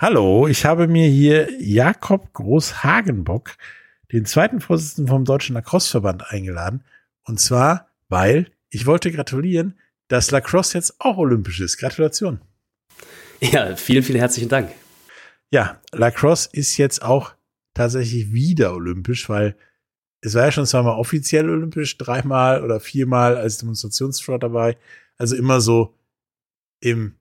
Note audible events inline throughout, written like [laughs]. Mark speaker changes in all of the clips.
Speaker 1: Hallo, ich habe mir hier Jakob Groß-Hagenbock, den zweiten Vorsitzenden vom Deutschen Lacrosse-Verband, eingeladen. Und zwar, weil ich wollte gratulieren, dass Lacrosse jetzt auch olympisch ist. Gratulation.
Speaker 2: Ja, vielen, vielen herzlichen Dank.
Speaker 1: Ja, Lacrosse ist jetzt auch tatsächlich wieder olympisch, weil es war ja schon zweimal offiziell olympisch, dreimal oder viermal als Demonstrationssport dabei. Also immer so im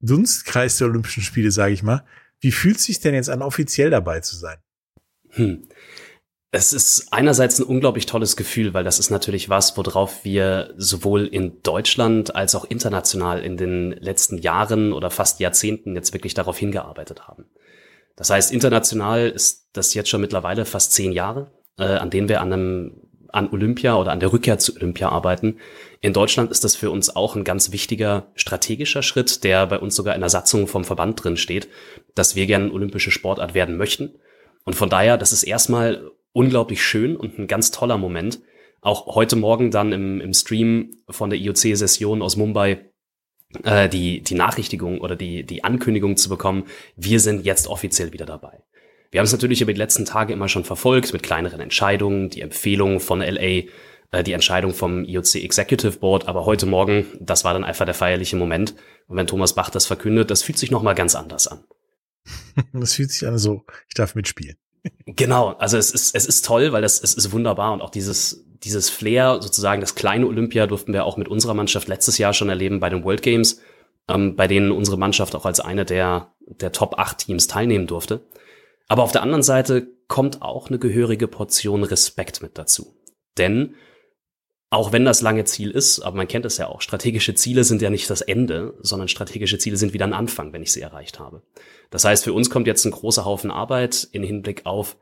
Speaker 1: Dunstkreis der Olympischen Spiele, sage ich mal. Wie fühlt es sich denn jetzt an, offiziell dabei zu sein?
Speaker 2: Hm. Es ist einerseits ein unglaublich tolles Gefühl, weil das ist natürlich was, worauf wir sowohl in Deutschland als auch international in den letzten Jahren oder fast Jahrzehnten jetzt wirklich darauf hingearbeitet haben. Das heißt, international ist das jetzt schon mittlerweile fast zehn Jahre, äh, an denen wir an einem an Olympia oder an der Rückkehr zu Olympia arbeiten. In Deutschland ist das für uns auch ein ganz wichtiger strategischer Schritt, der bei uns sogar in der Satzung vom Verband drin steht, dass wir gerne olympische Sportart werden möchten. Und von daher, das ist erstmal unglaublich schön und ein ganz toller Moment. Auch heute Morgen dann im, im Stream von der IOC-Session aus Mumbai äh, die, die Nachrichtigung oder die, die Ankündigung zu bekommen, wir sind jetzt offiziell wieder dabei. Wir haben es natürlich über die letzten Tage immer schon verfolgt mit kleineren Entscheidungen, die Empfehlungen von LA, äh, die Entscheidung vom IOC Executive Board, aber heute Morgen, das war dann einfach der feierliche Moment. Und wenn Thomas Bach das verkündet, das fühlt sich nochmal ganz anders an. [laughs]
Speaker 1: Das fühlt sich an so, ich darf mitspielen. [laughs]
Speaker 2: Genau, also es ist, es ist toll, weil das, es ist wunderbar und auch dieses, dieses Flair, sozusagen das kleine Olympia durften wir auch mit unserer Mannschaft letztes Jahr schon erleben bei den World Games, ähm, bei denen unsere Mannschaft auch als eine der, der Top 8 Teams teilnehmen durfte. Aber auf der anderen Seite kommt auch eine gehörige Portion Respekt mit dazu. Denn auch wenn das lange Ziel ist, aber man kennt es ja auch, strategische Ziele sind ja nicht das Ende, sondern strategische Ziele sind wieder ein Anfang, wenn ich sie erreicht habe. Das heißt, für uns kommt jetzt ein großer Haufen Arbeit in Hinblick auf,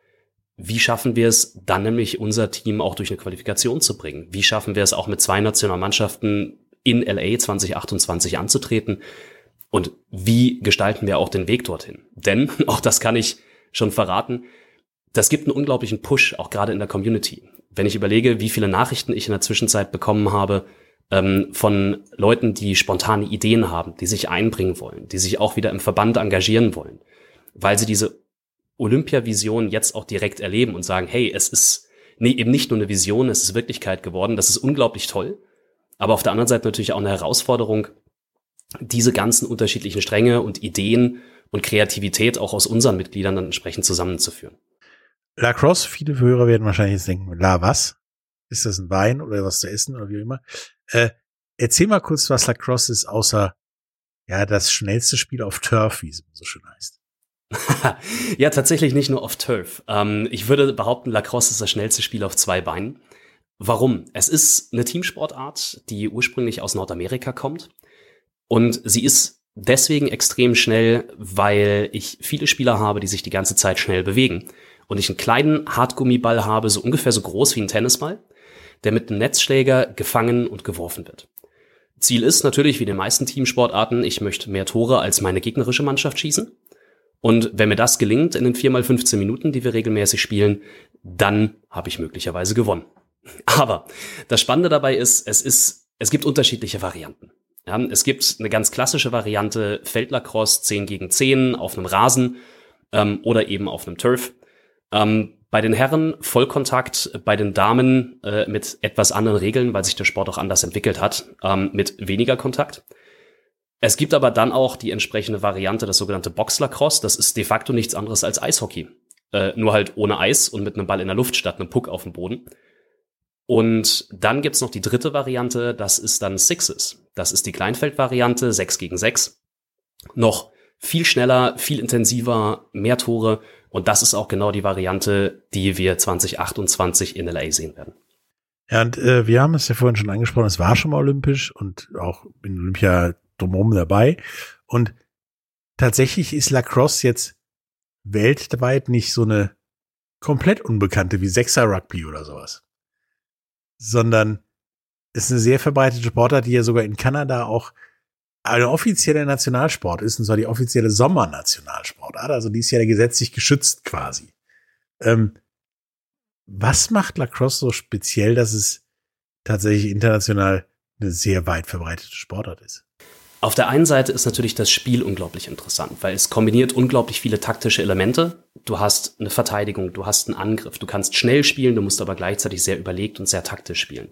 Speaker 2: wie schaffen wir es dann nämlich unser Team auch durch eine Qualifikation zu bringen? Wie schaffen wir es auch mit zwei Nationalmannschaften in LA 2028 anzutreten? Und wie gestalten wir auch den Weg dorthin? Denn, [laughs] auch das kann ich schon verraten, das gibt einen unglaublichen Push, auch gerade in der Community. Wenn ich überlege, wie viele Nachrichten ich in der Zwischenzeit bekommen habe ähm, von Leuten, die spontane Ideen haben, die sich einbringen wollen, die sich auch wieder im Verband engagieren wollen, weil sie diese Olympia-Vision jetzt auch direkt erleben und sagen, hey, es ist nee, eben nicht nur eine Vision, es ist Wirklichkeit geworden, das ist unglaublich toll. Aber auf der anderen Seite natürlich auch eine Herausforderung, diese ganzen unterschiedlichen Stränge und Ideen und Kreativität auch aus unseren Mitgliedern dann entsprechend zusammenzuführen.
Speaker 1: Lacrosse, viele Hörer werden wahrscheinlich jetzt denken, la was? Ist das ein Wein oder was zu essen oder wie immer? Äh, erzähl mal kurz, was Lacrosse ist, außer ja das schnellste Spiel auf Turf, wie es so schön heißt. [laughs]
Speaker 2: ja, tatsächlich nicht nur auf Turf. Ähm, ich würde behaupten, Lacrosse ist das schnellste Spiel auf zwei Beinen. Warum? Es ist eine Teamsportart, die ursprünglich aus Nordamerika kommt. Und sie ist deswegen extrem schnell, weil ich viele Spieler habe, die sich die ganze Zeit schnell bewegen. Und ich einen kleinen Hartgummiball habe, so ungefähr so groß wie ein Tennisball, der mit einem Netzschläger gefangen und geworfen wird. Ziel ist natürlich, wie in den meisten Teamsportarten, ich möchte mehr Tore als meine gegnerische Mannschaft schießen. Und wenn mir das gelingt in den 4x15 Minuten, die wir regelmäßig spielen, dann habe ich möglicherweise gewonnen. [laughs] Aber das Spannende dabei ist, es ist, es gibt unterschiedliche Varianten. Ja, es gibt eine ganz klassische Variante Feldlacrosse 10 gegen 10 auf einem Rasen ähm, oder eben auf einem Turf. Ähm, bei den Herren Vollkontakt, bei den Damen äh, mit etwas anderen Regeln, weil sich der Sport auch anders entwickelt hat, ähm, mit weniger Kontakt. Es gibt aber dann auch die entsprechende Variante, das sogenannte Boxlacrosse. Das ist de facto nichts anderes als Eishockey. Äh, nur halt ohne Eis und mit einem Ball in der Luft statt einem Puck auf dem Boden. Und dann gibt's noch die dritte Variante, das ist dann Sixes. Das ist die Kleinfeld-Variante, 6 gegen 6. Noch viel schneller, viel intensiver, mehr Tore. Und das ist auch genau die Variante, die wir 2028 in LA sehen werden.
Speaker 1: Ja, und äh, wir haben es ja vorhin schon angesprochen, es war schon mal olympisch und auch in Olympia drumherum dabei. Und tatsächlich ist Lacrosse jetzt weltweit nicht so eine komplett unbekannte wie Sechser Rugby oder sowas sondern ist eine sehr verbreitete Sportart, die ja sogar in Kanada auch eine offizielle Nationalsport ist, und zwar die offizielle Sommernationalsportart. Also die ist ja gesetzlich geschützt quasi. Ähm, was macht Lacrosse so speziell, dass es tatsächlich international eine sehr weit verbreitete Sportart ist?
Speaker 2: Auf der einen Seite ist natürlich das Spiel unglaublich interessant, weil es kombiniert unglaublich viele taktische Elemente. Du hast eine Verteidigung, du hast einen Angriff, du kannst schnell spielen, du musst aber gleichzeitig sehr überlegt und sehr taktisch spielen.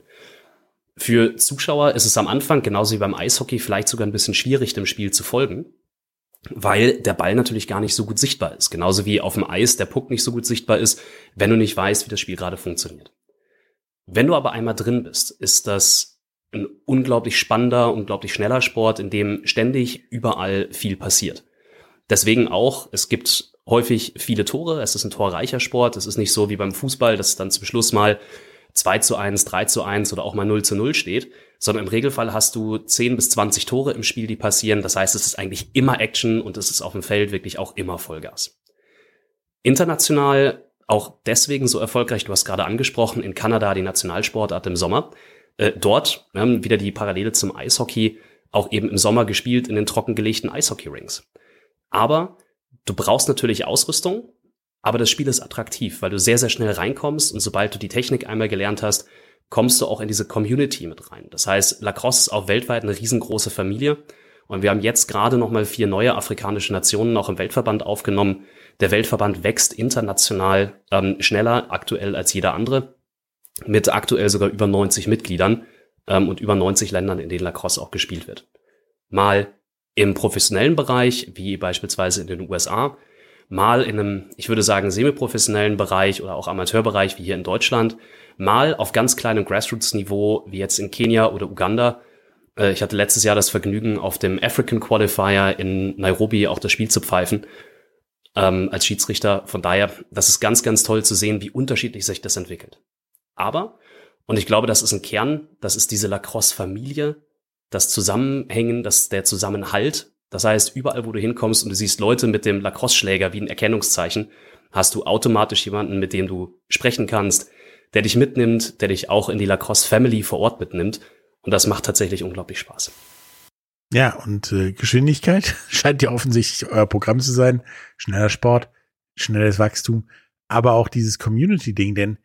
Speaker 2: Für Zuschauer ist es am Anfang, genauso wie beim Eishockey, vielleicht sogar ein bisschen schwierig, dem Spiel zu folgen, weil der Ball natürlich gar nicht so gut sichtbar ist. Genauso wie auf dem Eis der Puck nicht so gut sichtbar ist, wenn du nicht weißt, wie das Spiel gerade funktioniert. Wenn du aber einmal drin bist, ist das ein unglaublich spannender, unglaublich schneller Sport, in dem ständig überall viel passiert. Deswegen auch, es gibt häufig viele Tore, es ist ein torreicher Sport, es ist nicht so wie beim Fußball, dass dann zum Schluss mal 2 zu 1, 3 zu 1 oder auch mal 0 zu 0 steht, sondern im Regelfall hast du 10 bis 20 Tore im Spiel, die passieren. Das heißt, es ist eigentlich immer Action und es ist auf dem Feld wirklich auch immer Vollgas. International auch deswegen so erfolgreich, du hast gerade angesprochen, in Kanada die Nationalsportart im Sommer. Äh, dort ähm, wieder die Parallele zum Eishockey, auch eben im Sommer gespielt in den trockengelegten Eishockey-Rings. Aber du brauchst natürlich Ausrüstung, aber das Spiel ist attraktiv, weil du sehr, sehr schnell reinkommst und sobald du die Technik einmal gelernt hast, kommst du auch in diese Community mit rein. Das heißt, Lacrosse ist auch weltweit eine riesengroße Familie. Und wir haben jetzt gerade nochmal vier neue afrikanische Nationen auch im Weltverband aufgenommen. Der Weltverband wächst international ähm, schneller aktuell als jeder andere, mit aktuell sogar über 90 Mitgliedern ähm, und über 90 Ländern, in denen Lacrosse auch gespielt wird. Mal im professionellen Bereich, wie beispielsweise in den USA, mal in einem, ich würde sagen, semiprofessionellen Bereich oder auch Amateurbereich wie hier in Deutschland, mal auf ganz kleinem Grassroots-Niveau wie jetzt in Kenia oder Uganda. Äh, ich hatte letztes Jahr das Vergnügen, auf dem African Qualifier in Nairobi auch das Spiel zu pfeifen ähm, als Schiedsrichter. Von daher, das ist ganz, ganz toll zu sehen, wie unterschiedlich sich das entwickelt. Aber, und ich glaube, das ist ein Kern, das ist diese Lacrosse-Familie, das Zusammenhängen, das der Zusammenhalt, das heißt, überall, wo du hinkommst und du siehst Leute mit dem Lacrosse-Schläger wie ein Erkennungszeichen, hast du automatisch jemanden, mit dem du sprechen kannst, der dich mitnimmt, der dich auch in die Lacrosse-Family vor Ort mitnimmt. Und das macht tatsächlich unglaublich Spaß.
Speaker 1: Ja, und äh, Geschwindigkeit [laughs] scheint ja offensichtlich euer Programm zu sein. Schneller Sport, schnelles Wachstum, aber auch dieses Community-Ding, denn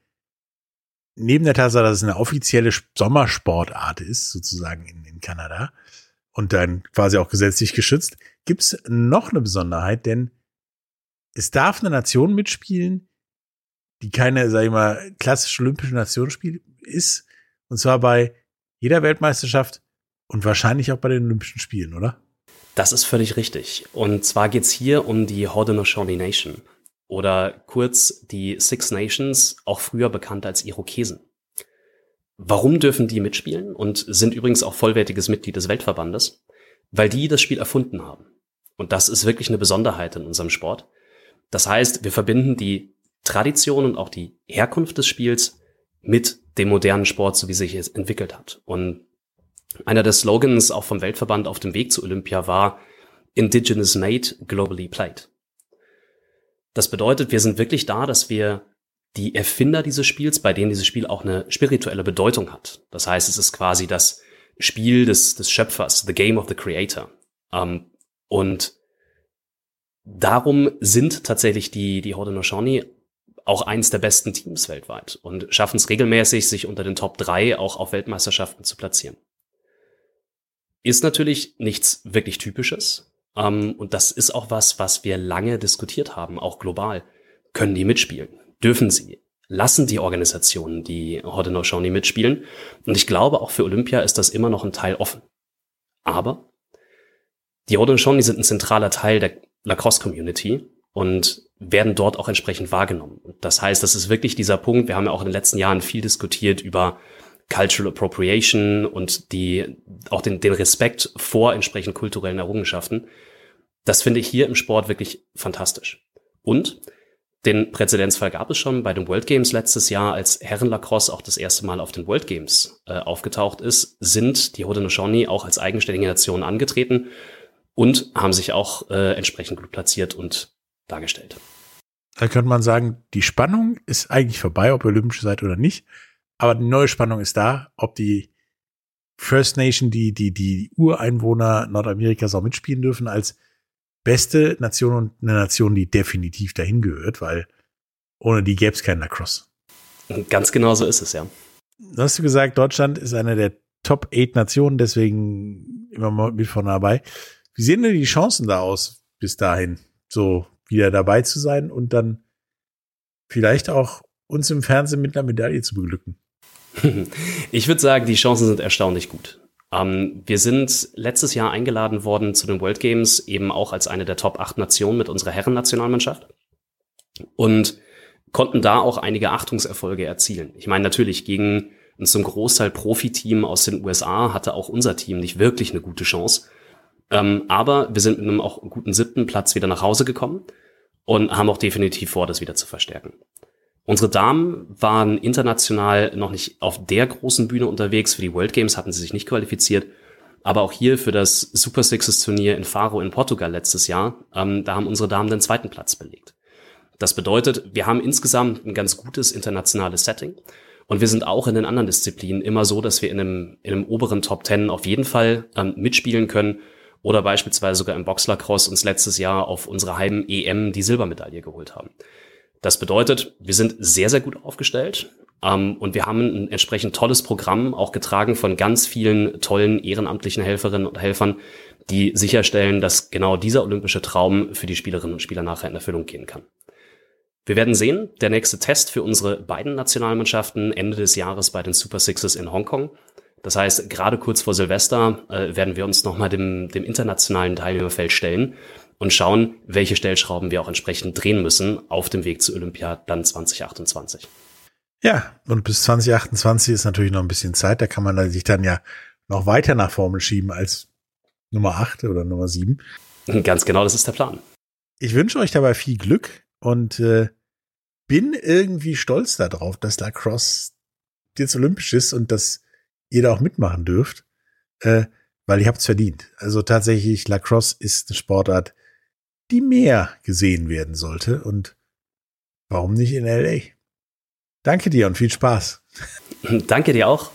Speaker 1: neben der Tatsache, dass es eine offizielle Sommersportart ist, sozusagen in, in Kanada, und dann quasi auch gesetzlich geschützt, gibt es noch eine Besonderheit, denn es darf eine Nation mitspielen, die keine, sag ich mal, klassische olympische Nation ist. Und zwar bei jeder Weltmeisterschaft und wahrscheinlich auch bei den Olympischen Spielen, oder?
Speaker 2: Das ist völlig richtig. Und zwar geht's hier um die Haudenosaunee Nation oder kurz die Six Nations, auch früher bekannt als Irokesen. Warum dürfen die mitspielen und sind übrigens auch vollwertiges Mitglied des Weltverbandes? Weil die das Spiel erfunden haben. Und das ist wirklich eine Besonderheit in unserem Sport. Das heißt, wir verbinden die Tradition und auch die Herkunft des Spiels mit dem modernen Sport, so wie sich es entwickelt hat. Und einer der Slogans auch vom Weltverband auf dem Weg zu Olympia war Indigenous Made, Globally Played. Das bedeutet, wir sind wirklich da, dass wir die Erfinder dieses Spiels, bei denen dieses Spiel auch eine spirituelle Bedeutung hat. Das heißt, es ist quasi das Spiel des, des Schöpfers, the game of the creator. Ähm, und darum sind tatsächlich die, die Haudenosaunee auch eins der besten Teams weltweit und schaffen es regelmäßig, sich unter den Top 3 auch auf Weltmeisterschaften zu platzieren. Ist natürlich nichts wirklich Typisches. Ähm, und das ist auch was, was wir lange diskutiert haben, auch global. Können die mitspielen? Dürfen sie, lassen die Organisationen die Haudenosaunee mitspielen. Und ich glaube, auch für Olympia ist das immer noch ein Teil offen. Aber die Haudenosaunee sind ein zentraler Teil der Lacrosse-Community und werden dort auch entsprechend wahrgenommen. Das heißt, das ist wirklich dieser Punkt, wir haben ja auch in den letzten Jahren viel diskutiert über Cultural Appropriation und die, auch den, den Respekt vor entsprechend kulturellen Errungenschaften. Das finde ich hier im Sport wirklich fantastisch. Und den Präzedenzfall gab es schon bei den World Games letztes Jahr, als Herrenlacrosse auch das erste Mal auf den World Games äh, aufgetaucht ist, sind die Haudenosaunee auch als eigenständige Nation angetreten und haben sich auch äh, entsprechend gut platziert und dargestellt.
Speaker 1: Da könnte man sagen, die Spannung ist eigentlich vorbei, ob ihr olympische seid oder nicht. Aber die neue Spannung ist da, ob die First Nation, die, die, die Ureinwohner Nordamerikas auch mitspielen dürfen als beste Nation und eine Nation, die definitiv dahin gehört, weil ohne die gäbe es keinen Lacrosse.
Speaker 2: Ganz genau so ist es, ja.
Speaker 1: Du hast du gesagt, Deutschland ist einer der Top 8 Nationen, deswegen immer mal mit von dabei. Wie sehen denn die Chancen da aus, bis dahin so wieder dabei zu sein und dann vielleicht auch uns im Fernsehen mit einer Medaille zu beglücken? [laughs]
Speaker 2: Ich würde sagen, die Chancen sind erstaunlich gut. Ähm, wir sind letztes Jahr eingeladen worden zu den World Games, eben auch als eine der Top 8 Nationen mit unserer Herrennationalmannschaft. Und konnten da auch einige Achtungserfolge erzielen. Ich meine, natürlich gegen ein zum Großteil Profiteam aus den USA hatte auch unser Team nicht wirklich eine gute Chance. Ähm, aber wir sind mit einem auch guten siebten Platz wieder nach Hause gekommen und haben auch definitiv vor, das wieder zu verstärken. Unsere Damen waren international noch nicht auf der großen Bühne unterwegs. Für die World Games hatten sie sich nicht qualifiziert. Aber auch hier für das Super Sixes Turnier in Faro in Portugal letztes Jahr, ähm, da haben unsere Damen den zweiten Platz belegt. Das bedeutet, wir haben insgesamt ein ganz gutes internationales Setting. Und wir sind auch in den anderen Disziplinen immer so, dass wir in einem, in einem oberen Top Ten auf jeden Fall ähm, mitspielen können oder beispielsweise sogar im Boxlacrosse uns letztes Jahr auf unserer halben EM die Silbermedaille geholt haben. Das bedeutet, wir sind sehr, sehr gut aufgestellt ähm, und wir haben ein entsprechend tolles Programm, auch getragen von ganz vielen tollen ehrenamtlichen Helferinnen und Helfern, die sicherstellen, dass genau dieser olympische Traum für die Spielerinnen und Spieler nachher in Erfüllung gehen kann. Wir werden sehen, der nächste Test für unsere beiden Nationalmannschaften Ende des Jahres bei den Super Sixes in Hongkong. Das heißt, gerade kurz vor Silvester äh, werden wir uns nochmal dem, dem internationalen Teilnehmerfeld stellen und schauen, welche Stellschrauben wir auch entsprechend drehen müssen auf dem Weg zu Olympia dann 2028.
Speaker 1: Ja, und bis 2028 ist natürlich noch ein bisschen Zeit. Da kann man sich dann ja noch weiter nach Formel schieben als Nummer 8 oder Nummer 7.
Speaker 2: Ganz genau, das ist der Plan.
Speaker 1: Ich wünsche euch dabei viel Glück und äh, bin irgendwie stolz darauf, dass Lacrosse jetzt olympisch ist und dass ihr da auch mitmachen dürft, äh, weil ihr habt's verdient. Also tatsächlich, Lacrosse ist eine Sportart, die mehr gesehen werden sollte und warum nicht in LA? Danke dir und viel Spaß.
Speaker 2: Danke dir auch.